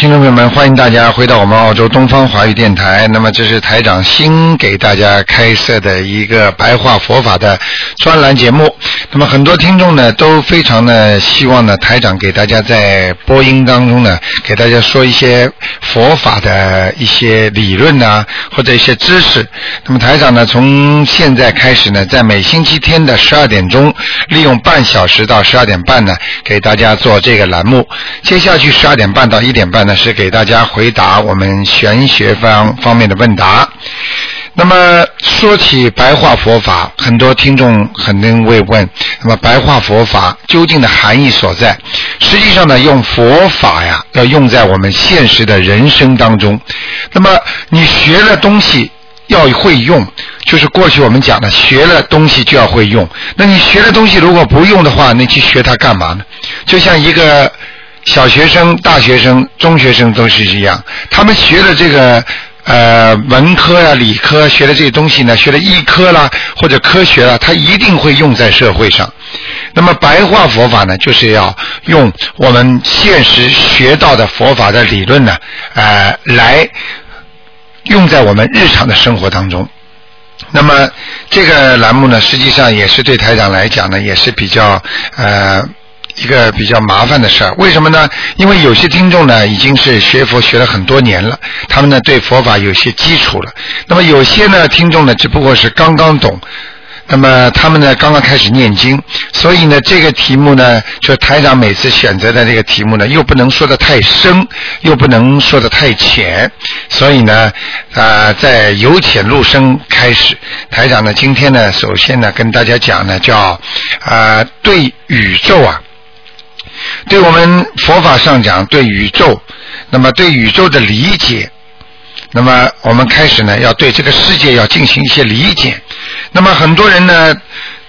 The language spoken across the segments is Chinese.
听众朋友们，欢迎大家回到我们澳洲东方华语电台。那么，这是台长新给大家开设的一个白话佛法的专栏节目。那么，很多听众呢都非常的希望呢，台长给大家在播音当中呢，给大家说一些佛法的一些理论呐，或者一些知识。那么，台长呢，从现在开始呢，在每星期天的十二点钟，利用半小时到十二点半呢，给大家做这个栏目。接下去十二点半到一点半是给大家回答我们玄学方方面的问答。那么说起白话佛法，很多听众肯定会问：那么白话佛法究竟的含义所在？实际上呢，用佛法呀，要用在我们现实的人生当中。那么你学了东西要会用，就是过去我们讲的，学了东西就要会用。那你学了东西如果不用的话，你去学它干嘛呢？就像一个小学生、大学生、中学生都是一样，他们学的这个。呃，文科呀、理科学的这些东西呢，学的医科啦或者科学啦，他一定会用在社会上。那么白话佛法呢，就是要用我们现实学到的佛法的理论呢，呃，来用在我们日常的生活当中。那么这个栏目呢，实际上也是对台长来讲呢，也是比较呃。一个比较麻烦的事儿，为什么呢？因为有些听众呢已经是学佛学了很多年了，他们呢对佛法有些基础了。那么有些呢听众呢只不过是刚刚懂，那么他们呢刚刚开始念经，所以呢这个题目呢，就台长每次选择的这个题目呢，又不能说的太深，又不能说的太浅，所以呢啊在由浅入深开始，台长呢今天呢首先呢跟大家讲呢叫啊对宇宙啊。对我们佛法上讲，对宇宙，那么对宇宙的理解，那么我们开始呢，要对这个世界要进行一些理解。那么很多人呢，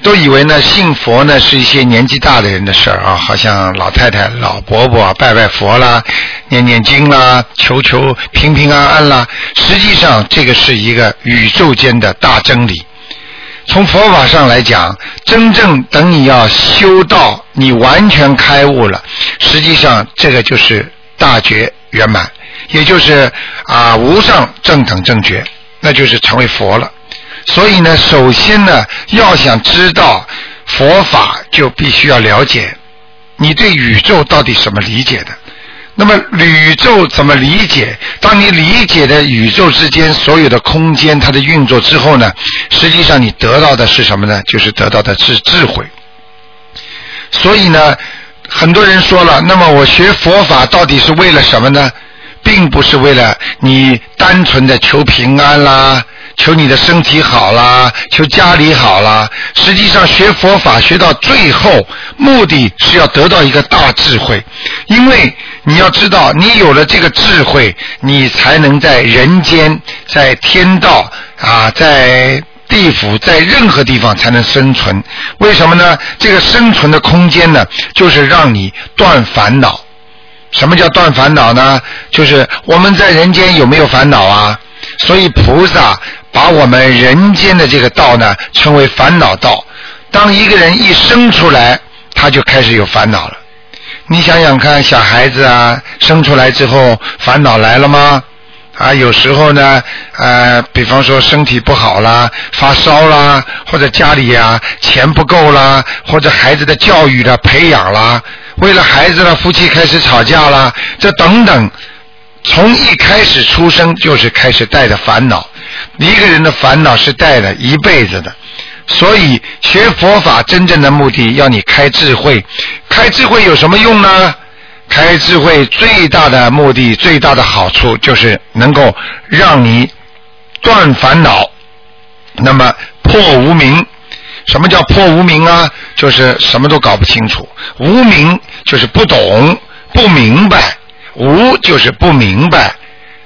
都以为呢，信佛呢是一些年纪大的人的事儿啊，好像老太太、老伯伯拜拜佛啦、念念经啦、求求平平安安啦。实际上，这个是一个宇宙间的大真理。从佛法上来讲，真正等你要修道你完全开悟了，实际上这个就是大觉圆满，也就是啊无上正等正觉，那就是成为佛了。所以呢，首先呢，要想知道佛法，就必须要了解你对宇宙到底什么理解的。那么宇宙怎么理解？当你理解的宇宙之间所有的空间它的运作之后呢？实际上你得到的是什么呢？就是得到的是智慧。所以呢，很多人说了，那么我学佛法到底是为了什么呢？并不是为了你单纯的求平安啦。求你的身体好啦，求家里好啦。实际上学佛法学到最后，目的是要得到一个大智慧，因为你要知道，你有了这个智慧，你才能在人间、在天道啊、在地府、在任何地方才能生存。为什么呢？这个生存的空间呢，就是让你断烦恼。什么叫断烦恼呢？就是我们在人间有没有烦恼啊？所以菩萨。把我们人间的这个道呢称为烦恼道。当一个人一生出来，他就开始有烦恼了。你想想看，小孩子啊，生出来之后烦恼来了吗？啊，有时候呢，呃，比方说身体不好啦，发烧啦，或者家里呀钱不够啦，或者孩子的教育的培养啦，为了孩子呢，夫妻开始吵架啦，这等等，从一开始出生就是开始带着烦恼。一个人的烦恼是带了一辈子的，所以学佛法真正的目的要你开智慧。开智慧有什么用呢？开智慧最大的目的、最大的好处就是能够让你断烦恼，那么破无明。什么叫破无明啊？就是什么都搞不清楚。无明就是不懂、不明白，无就是不明白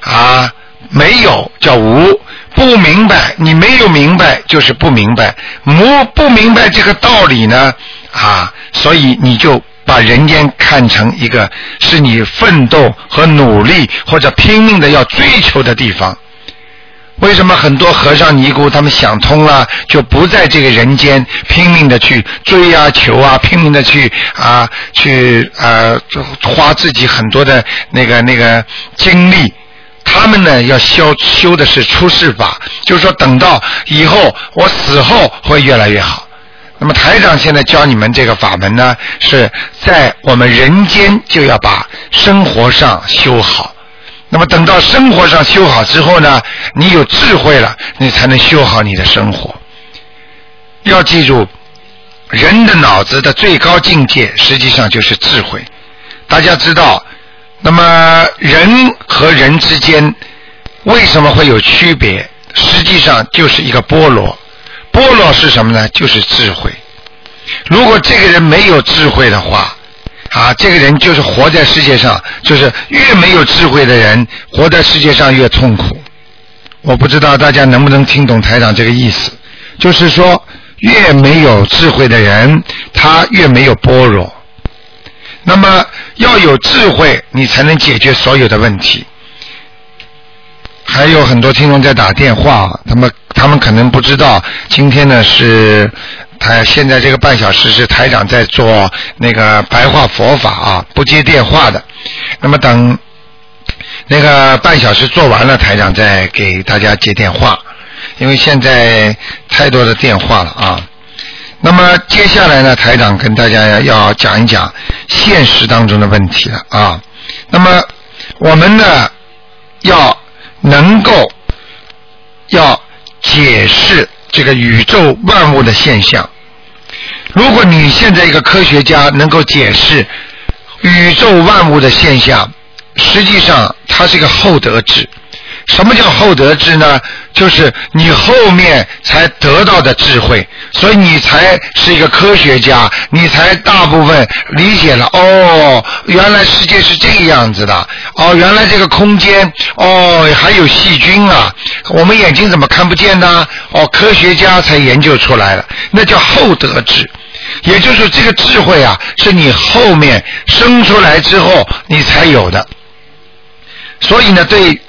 啊，没有叫无，不明白，你没有明白就是不明白，无不明白这个道理呢啊，所以你就把人间看成一个是你奋斗和努力或者拼命的要追求的地方。为什么很多和尚尼姑他们想通了，就不在这个人间拼命的去追啊求啊，拼命的去啊去啊花自己很多的那个那个精力。他们呢要修修的是出世法，就是说等到以后我死后会越来越好。那么台长现在教你们这个法门呢，是在我们人间就要把生活上修好。那么等到生活上修好之后呢，你有智慧了，你才能修好你的生活。要记住，人的脑子的最高境界实际上就是智慧。大家知道，那么人和人之间为什么会有区别？实际上就是一个菠萝。菠萝是什么呢？就是智慧。如果这个人没有智慧的话，啊，这个人就是活在世界上，就是越没有智慧的人，活在世界上越痛苦。我不知道大家能不能听懂台长这个意思，就是说，越没有智慧的人，他越没有般若。那么要有智慧，你才能解决所有的问题。还有很多听众在打电话，他们他们可能不知道，今天呢是。台现在这个半小时是台长在做那个白话佛法啊，不接电话的。那么等那个半小时做完了，台长再给大家接电话，因为现在太多的电话了啊。那么接下来呢，台长跟大家要讲一讲现实当中的问题了啊。那么我们呢要能够要解释。这个宇宙万物的现象，如果你现在一个科学家能够解释宇宙万物的现象，实际上它是一个厚德智。什么叫厚德智呢？就是你后面才得到的智慧，所以你才是一个科学家，你才大部分理解了。哦，原来世界是这个样子的。哦，原来这个空间，哦，还有细菌啊，我们眼睛怎么看不见呢？哦，科学家才研究出来了，那叫厚德智。也就是这个智慧啊，是你后面生出来之后你才有的。所以呢，对。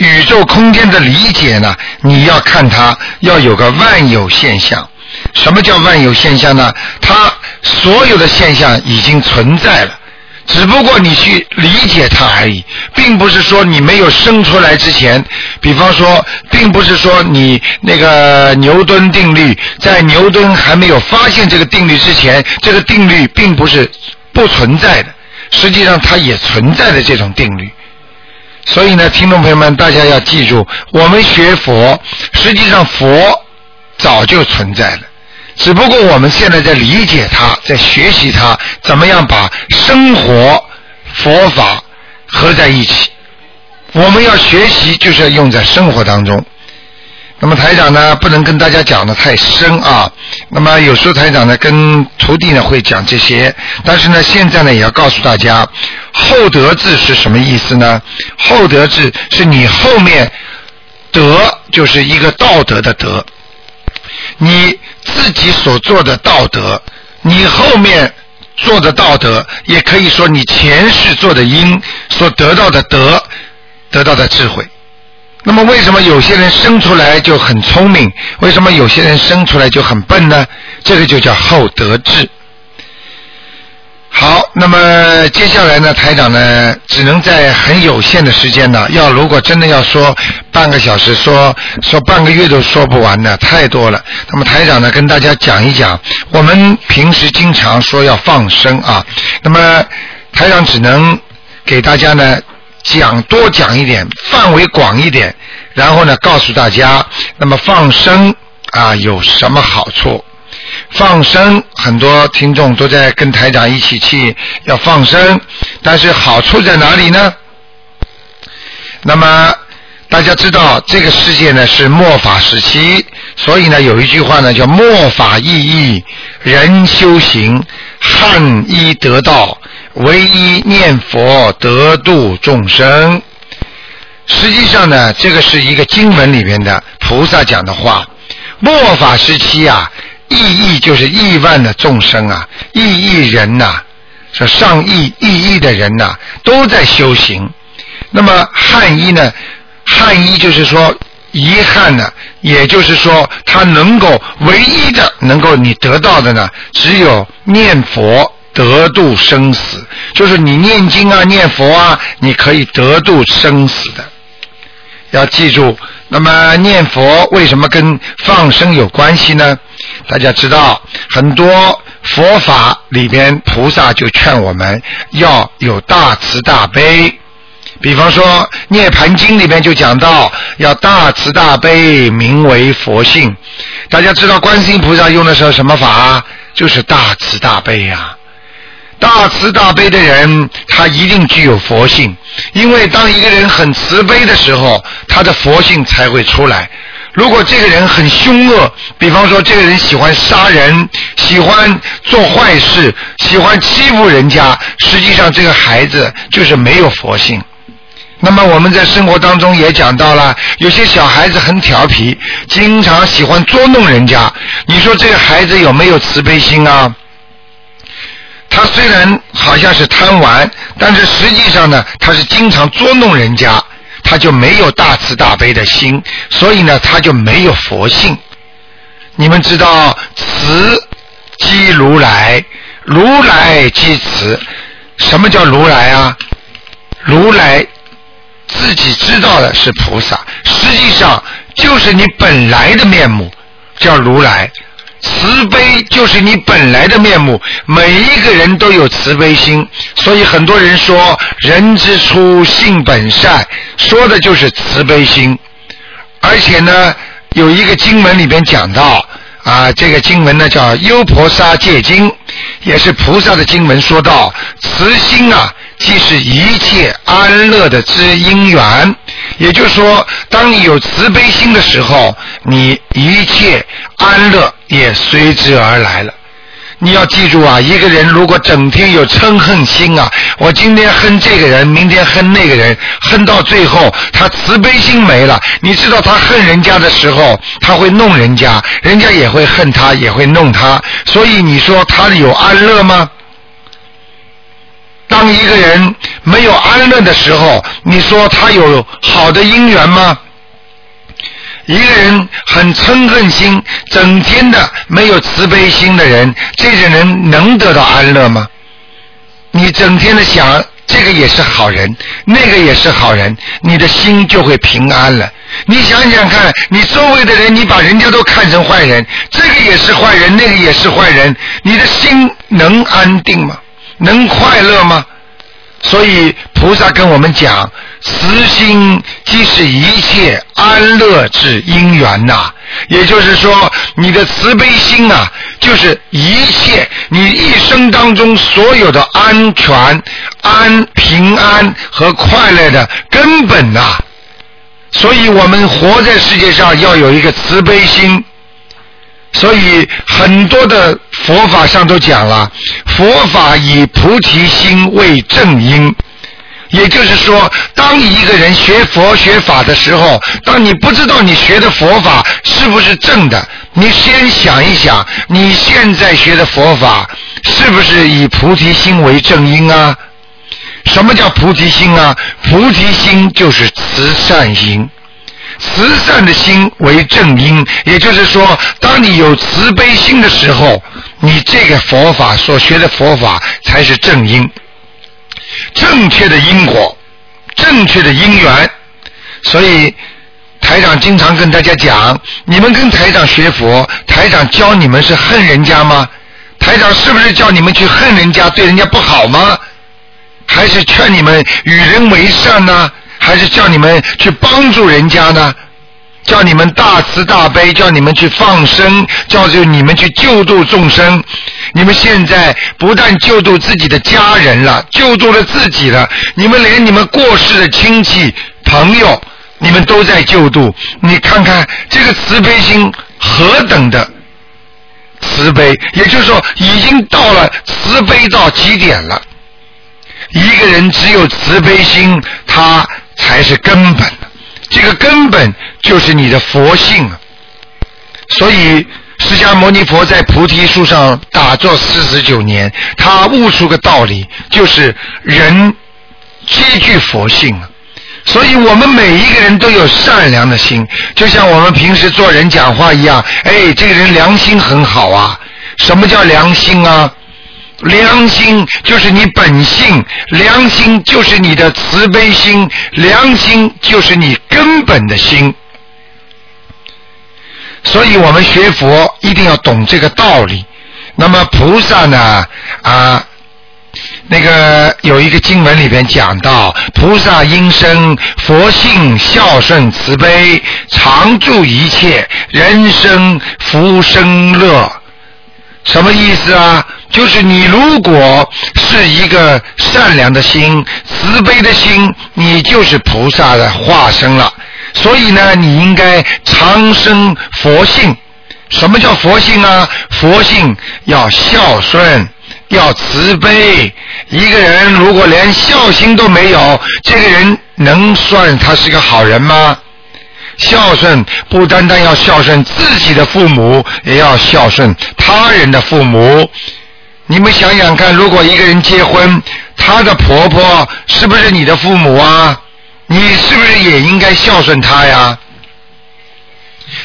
宇宙空间的理解呢？你要看它要有个万有现象。什么叫万有现象呢？它所有的现象已经存在了，只不过你去理解它而已，并不是说你没有生出来之前，比方说，并不是说你那个牛顿定律，在牛顿还没有发现这个定律之前，这个定律并不是不存在的，实际上它也存在的这种定律。所以呢，听众朋友们，大家要记住，我们学佛，实际上佛早就存在了，只不过我们现在在理解它，在学习它，怎么样把生活佛法合在一起。我们要学习，就是要用在生活当中。那么台长呢，不能跟大家讲的太深啊。那么有时候台长呢，跟徒弟呢会讲这些，但是呢，现在呢也要告诉大家，厚德智是什么意思呢？厚德智是你后面德就是一个道德的德，你自己所做的道德，你后面做的道德，也可以说你前世做的因所得到的德，得到的智慧。那么为什么有些人生出来就很聪明？为什么有些人生出来就很笨呢？这个就叫厚德智。好，那么接下来呢，台长呢，只能在很有限的时间呢，要如果真的要说半个小时，说说半个月都说不完的，太多了。那么台长呢，跟大家讲一讲，我们平时经常说要放生啊，那么台长只能给大家呢。讲多讲一点，范围广一点，然后呢，告诉大家，那么放生啊有什么好处？放生很多听众都在跟台长一起去要放生，但是好处在哪里呢？那么大家知道，这个世界呢是末法时期，所以呢，有一句话呢叫“末法意义，人修行，汉医得道，唯一念佛得度众生”。实际上呢，这个是一个经文里面的菩萨讲的话。末法时期啊，亿亿就是亿万的众生啊，亿亿人呐，说上亿亿亿的人呐，都在修行。那么汉医呢？汉医就是说遗憾呢，也就是说他能够唯一的能够你得到的呢，只有念佛得度生死，就是你念经啊、念佛啊，你可以得度生死的。要记住，那么念佛为什么跟放生有关系呢？大家知道，很多佛法里边菩萨就劝我们要有大慈大悲。比方说《涅盘经》里面就讲到要大慈大悲，名为佛性。大家知道观世音菩萨用的是什么法？就是大慈大悲呀。大慈大悲的人，他一定具有佛性，因为当一个人很慈悲的时候，他的佛性才会出来。如果这个人很凶恶，比方说这个人喜欢杀人，喜欢做坏事，喜欢欺负人家，实际上这个孩子就是没有佛性。那么我们在生活当中也讲到了，有些小孩子很调皮，经常喜欢捉弄人家。你说这个孩子有没有慈悲心啊？他虽然好像是贪玩，但是实际上呢，他是经常捉弄人家，他就没有大慈大悲的心，所以呢，他就没有佛性。你们知道，慈即如来，如来即慈。什么叫如来啊？如来自己知道的是菩萨，实际上就是你本来的面目，叫如来。慈悲就是你本来的面目，每一个人都有慈悲心，所以很多人说“人之初，性本善”，说的就是慈悲心。而且呢，有一个经文里边讲到啊，这个经文呢叫《优婆沙戒经》，也是菩萨的经文，说到慈心啊，即是一切安乐的之因缘。也就是说，当你有慈悲心的时候，你一切安乐也随之而来了。你要记住啊，一个人如果整天有嗔恨心啊，我今天恨这个人，明天恨那个人，恨到最后他慈悲心没了。你知道他恨人家的时候，他会弄人家，人家也会恨他，也会弄他。所以你说他有安乐吗？当一个人没有安乐的时候，你说他有好的姻缘吗？一个人很嗔恨心，整天的没有慈悲心的人，这个人能得到安乐吗？你整天的想这个也是好人，那个也是好人，你的心就会平安了。你想想看，你周围的人，你把人家都看成坏人，这个也是坏人，那个也是坏人，你的心能安定吗？能快乐吗？所以菩萨跟我们讲，慈心即是一切安乐之因缘呐。也就是说，你的慈悲心啊，就是一切你一生当中所有的安全、安平安和快乐的根本呐。所以我们活在世界上要有一个慈悲心。所以很多的佛法上都讲了，佛法以菩提心为正因。也就是说，当一个人学佛学法的时候，当你不知道你学的佛法是不是正的，你先想一想，你现在学的佛法是不是以菩提心为正因啊？什么叫菩提心啊？菩提心就是慈善心。慈善的心为正因，也就是说，当你有慈悲心的时候，你这个佛法所学的佛法才是正因，正确的因果，正确的因缘。所以台长经常跟大家讲：你们跟台长学佛，台长教你们是恨人家吗？台长是不是叫你们去恨人家，对人家不好吗？还是劝你们与人为善呢？还是叫你们去帮助人家呢？叫你们大慈大悲，叫你们去放生，叫就你们去救度众生。你们现在不但救度自己的家人了，救度了自己了，你们连你们过世的亲戚朋友，你们都在救度。你看看这个慈悲心何等的慈悲，也就是说，已经到了慈悲到极点了。一个人只有慈悲心，他才是根本。这个根本就是你的佛性啊。所以，释迦牟尼佛在菩提树上打坐四十九年，他悟出个道理，就是人皆具佛性啊。所以我们每一个人都有善良的心，就像我们平时做人讲话一样。哎，这个人良心很好啊。什么叫良心啊？良心就是你本性，良心就是你的慈悲心，良心就是你根本的心。所以我们学佛一定要懂这个道理。那么菩萨呢？啊。那个有一个经文里边讲到，菩萨因生佛性孝顺慈悲，常住一切人生福生乐。什么意思啊？就是你如果是一个善良的心、慈悲的心，你就是菩萨的化身了。所以呢，你应该长生佛性。什么叫佛性啊？佛性要孝顺。要慈悲，一个人如果连孝心都没有，这个人能算他是个好人吗？孝顺不单单要孝顺自己的父母，也要孝顺他人的父母。你们想想看，如果一个人结婚，他的婆婆是不是你的父母啊？你是不是也应该孝顺他呀？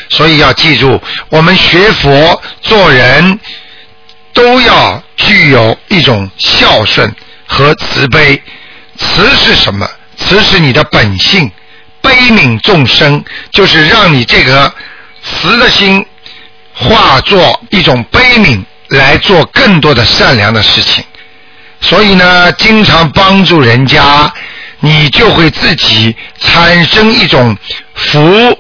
所以要记住，我们学佛做人。都要具有一种孝顺和慈悲。慈是什么？慈是你的本性，悲悯众生，就是让你这个慈的心化作一种悲悯，来做更多的善良的事情。所以呢，经常帮助人家，你就会自己产生一种福。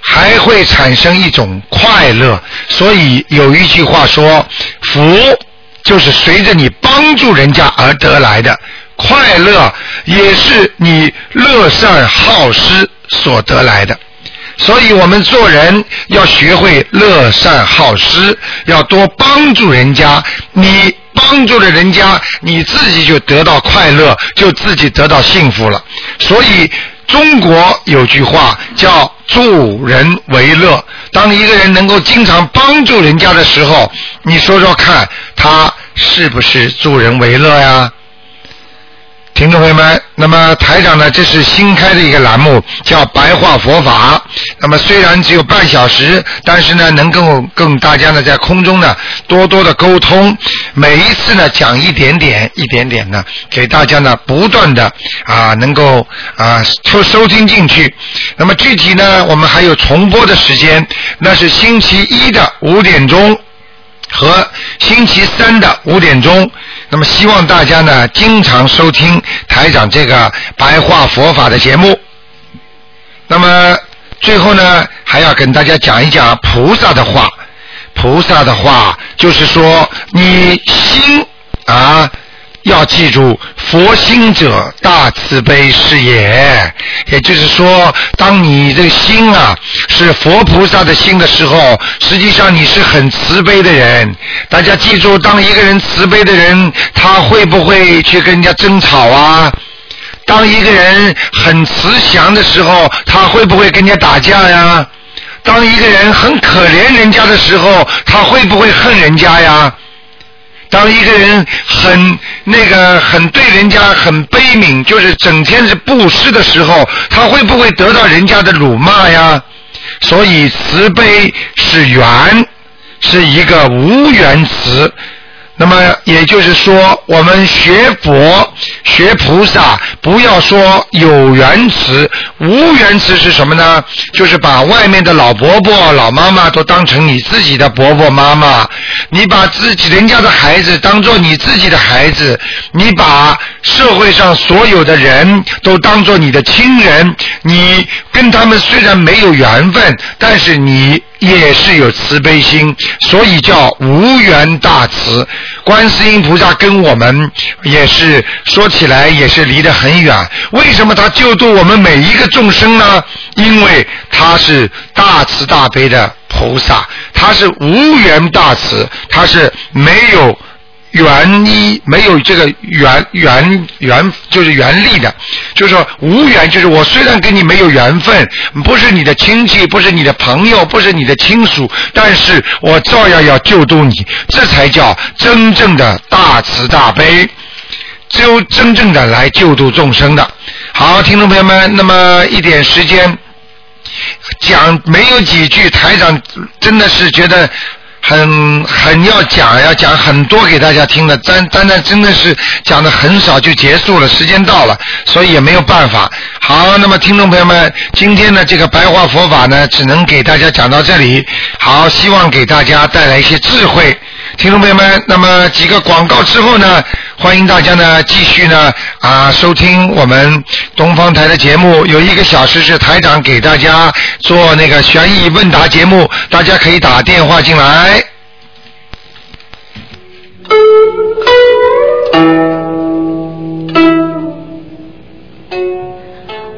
还会产生一种快乐，所以有一句话说：“福就是随着你帮助人家而得来的，快乐也是你乐善好施所得来的。”所以我们做人要学会乐善好施，要多帮助人家。你帮助了人家，你自己就得到快乐，就自己得到幸福了。所以。中国有句话叫“助人为乐”。当一个人能够经常帮助人家的时候，你说说看，他是不是助人为乐呀？听众朋友们，那么台长呢？这是新开的一个栏目，叫“白话佛法”。那么虽然只有半小时，但是呢，能够跟大家呢在空中呢多多的沟通。每一次呢讲一点点，一点点呢，给大家呢不断的啊能够啊收收听进去。那么具体呢，我们还有重播的时间，那是星期一的五点钟和星期三的五点钟。那么希望大家呢经常收听来讲这个白话佛法的节目。那么最后呢还要跟大家讲一讲菩萨的话。菩萨的话就是说，你心啊要记住，佛心者大慈悲是也。也就是说，当你这个心啊是佛菩萨的心的时候，实际上你是很慈悲的人。大家记住，当一个人慈悲的人，他会不会去跟人家争吵啊？当一个人很慈祥的时候，他会不会跟人家打架呀？当一个人很可怜人家的时候，他会不会恨人家呀？当一个人很那个很对人家很悲悯，就是整天是布施的时候，他会不会得到人家的辱骂呀？所以慈悲是缘，是一个无缘慈。那么也就是说，我们学佛、学菩萨，不要说有缘慈，无缘慈是什么呢？就是把外面的老伯伯、老妈妈都当成你自己的伯伯妈妈，你把自己人家的孩子当做你自己的孩子，你把社会上所有的人都当做你的亲人，你跟他们虽然没有缘分，但是你也是有慈悲心，所以叫无缘大慈。观世音菩萨跟我们也是说起来也是离得很远，为什么他救度我们每一个众生呢？因为他是大慈大悲的菩萨，他是无缘大慈，他是没有。原一没有这个原原原就是原力的，就是说无缘，就是我虽然跟你没有缘分，不是你的亲戚，不是你的朋友，不是你的亲属，但是我照样要救度你，这才叫真正的大慈大悲，只有真正的来救度众生的。好，听众朋友们，那么一点时间讲没有几句，台长真的是觉得。很很要讲，要讲很多给大家听的，但但但真的是讲的很少就结束了，时间到了，所以也没有办法。好，那么听众朋友们，今天的这个白话佛法呢，只能给大家讲到这里。好，希望给大家带来一些智慧。听众朋友们，那么几个广告之后呢，欢迎大家呢继续呢啊收听我们东方台的节目，有一个小时是台长给大家做那个悬疑问答节目，大家可以打电话进来。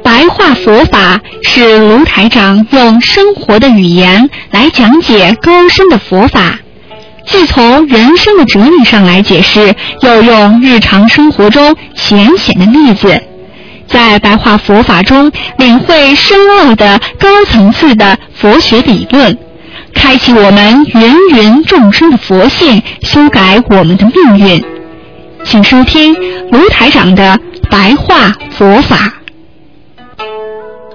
白话佛法是卢台长用生活的语言来讲解高深的佛法。既从人生的哲理上来解释，又用日常生活中浅显的例子，在白话佛法中领会深奥的高层次的佛学理论，开启我们芸芸众生的佛性，修改我们的命运。请收听卢台长的白话佛法。